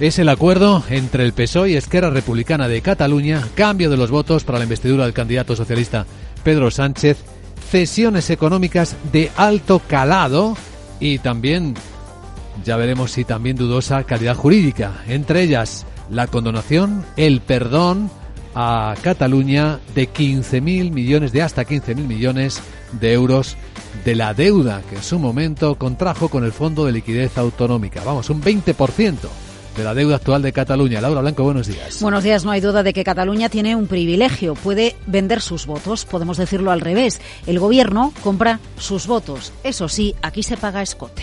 es el acuerdo entre el PSOE y Esquerra Republicana de Cataluña, cambio de los votos para la investidura del candidato socialista Pedro Sánchez, cesiones económicas de alto calado y también, ya veremos si también dudosa calidad jurídica, entre ellas la condonación, el perdón a Cataluña de 15.000 millones, de hasta 15.000 millones de euros de la deuda que en su momento contrajo con el Fondo de Liquidez Autonómica. Vamos, un 20% de la deuda actual de Cataluña. Laura Blanco, buenos días. Buenos días. No hay duda de que Cataluña tiene un privilegio. Puede vender sus votos. Podemos decirlo al revés. El gobierno compra sus votos. Eso sí, aquí se paga escote.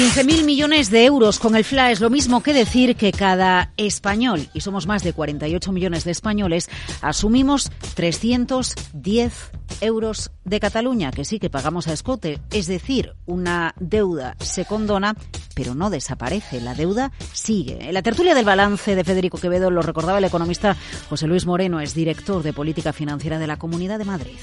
15.000 millones de euros con el FLA es lo mismo que decir que cada español, y somos más de 48 millones de españoles, asumimos 310 euros de Cataluña, que sí que pagamos a escote. Es decir, una deuda se condona, pero no desaparece. La deuda sigue. En la tertulia del balance de Federico Quevedo lo recordaba el economista José Luis Moreno, es director de Política Financiera de la Comunidad de Madrid.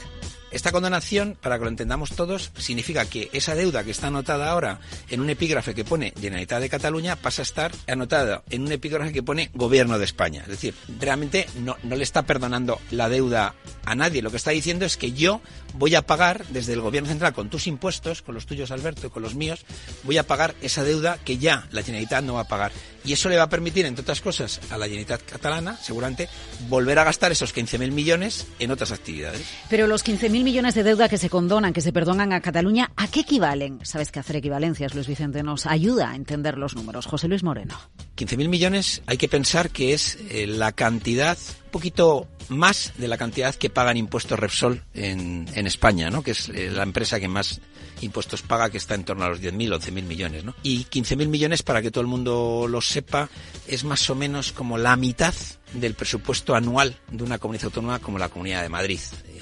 Esta condonación, para que lo entendamos todos, significa que esa deuda que está anotada ahora en un epígrafe que pone Generalitat de Cataluña pasa a estar anotada en un epígrafe que pone Gobierno de España. Es decir, realmente no, no le está perdonando la deuda a nadie. Lo que está diciendo es que yo voy a pagar desde el Gobierno Central con tus impuestos, con los tuyos Alberto y con los míos, voy a pagar esa deuda que ya la Generalitat no va a pagar. Y eso le va a permitir, entre otras cosas, a la Generalitat catalana, seguramente, volver a gastar esos 15.000 millones en otras actividades. Pero los 15.000 millones de deuda que se condonan, que se perdonan a Cataluña, ¿a qué equivalen? Sabes que hacer equivalencias, Luis Vicente, nos ayuda a entender los números. José Luis Moreno. 15.000 millones hay que pensar que es eh, la cantidad un poquito más de la cantidad que pagan impuestos Repsol en, en España, ¿no? que es eh, la empresa que más impuestos paga, que está en torno a los 10.000, 11.000 millones. ¿no? Y 15.000 millones, para que todo el mundo lo sepa, es más o menos como la mitad del presupuesto anual de una comunidad autónoma como la Comunidad de Madrid.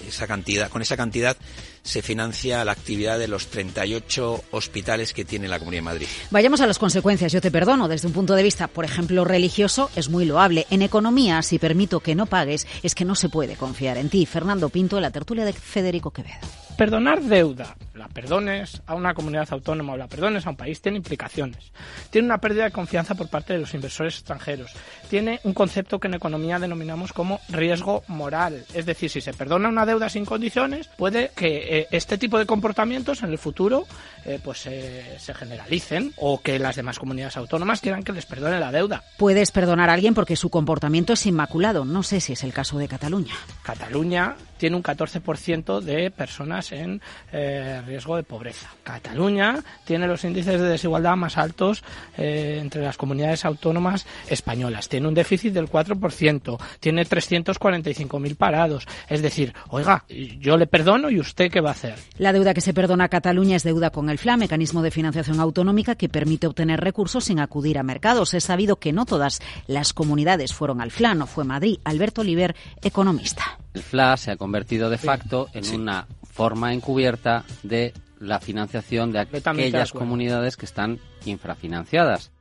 Esa cantidad, con esa cantidad se financia la actividad de los 38 hospitales que tiene la Comunidad de Madrid. Vayamos a las consecuencias. Yo te perdono. Desde un punto de vista, por ejemplo, religioso, es muy loable. En economía, si permito que no pagues, es que no se puede confiar en ti. Fernando Pinto, en la tertulia de Federico Quevedo. Perdonar deuda, la perdones a una comunidad autónoma o la perdones a un país, tiene implicaciones. Tiene una pérdida de confianza por parte de los inversores extranjeros. Tiene un concepto que en economía denominamos como riesgo moral. Es decir, si se perdona una deuda sin condiciones, puede que eh, este tipo de comportamientos en el futuro eh, pues eh, se generalicen o que las demás comunidades autónomas quieran que les perdone la deuda. Puedes perdonar a alguien porque su comportamiento es inmaculado. No sé si es el caso de Cataluña. Cataluña tiene un 14% de personas en eh, riesgo de pobreza. Cataluña tiene los índices de desigualdad más altos eh, entre las comunidades autónomas españolas. Tiene un déficit del 4%, tiene 345.000 parados. Es decir, oiga, yo le perdono y usted qué va a hacer. La deuda que se perdona a Cataluña es deuda con el FLA, mecanismo de financiación autonómica que permite obtener recursos sin acudir a mercados. Es sabido que no todas las comunidades fueron al FLA, no fue Madrid. Alberto Oliver, economista. El FLA se ha convertido de facto en una forma encubierta de la financiación de aquellas comunidades que están infrafinanciadas.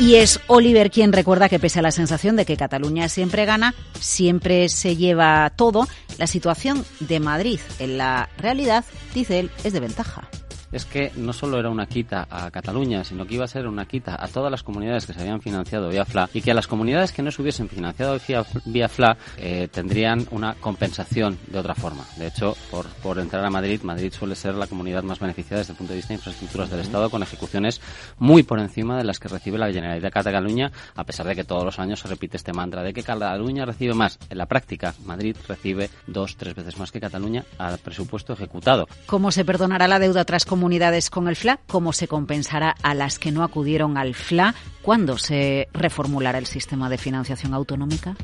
Y es Oliver quien recuerda que pese a la sensación de que Cataluña siempre gana, siempre se lleva todo, la situación de Madrid en la realidad, dice él, es de ventaja es que no solo era una quita a Cataluña, sino que iba a ser una quita a todas las comunidades que se habían financiado vía FLA y que a las comunidades que no se hubiesen financiado vía, FLA eh, tendrían una compensación de otra forma. De hecho, por, por entrar a Madrid, Madrid suele ser la comunidad más beneficiada desde el punto de vista de infraestructuras del Estado, con ejecuciones muy por encima de las que recibe la Generalitat de Cataluña, a pesar de que todos los años se repite este mantra de que Cataluña recibe más. En la práctica, Madrid recibe dos, tres veces más que Cataluña al presupuesto ejecutado. ¿Cómo se perdonará la deuda tras comunidades con el FLA, cómo se compensará a las que no acudieron al FLA, cuándo se reformulará el sistema de financiación autonómica.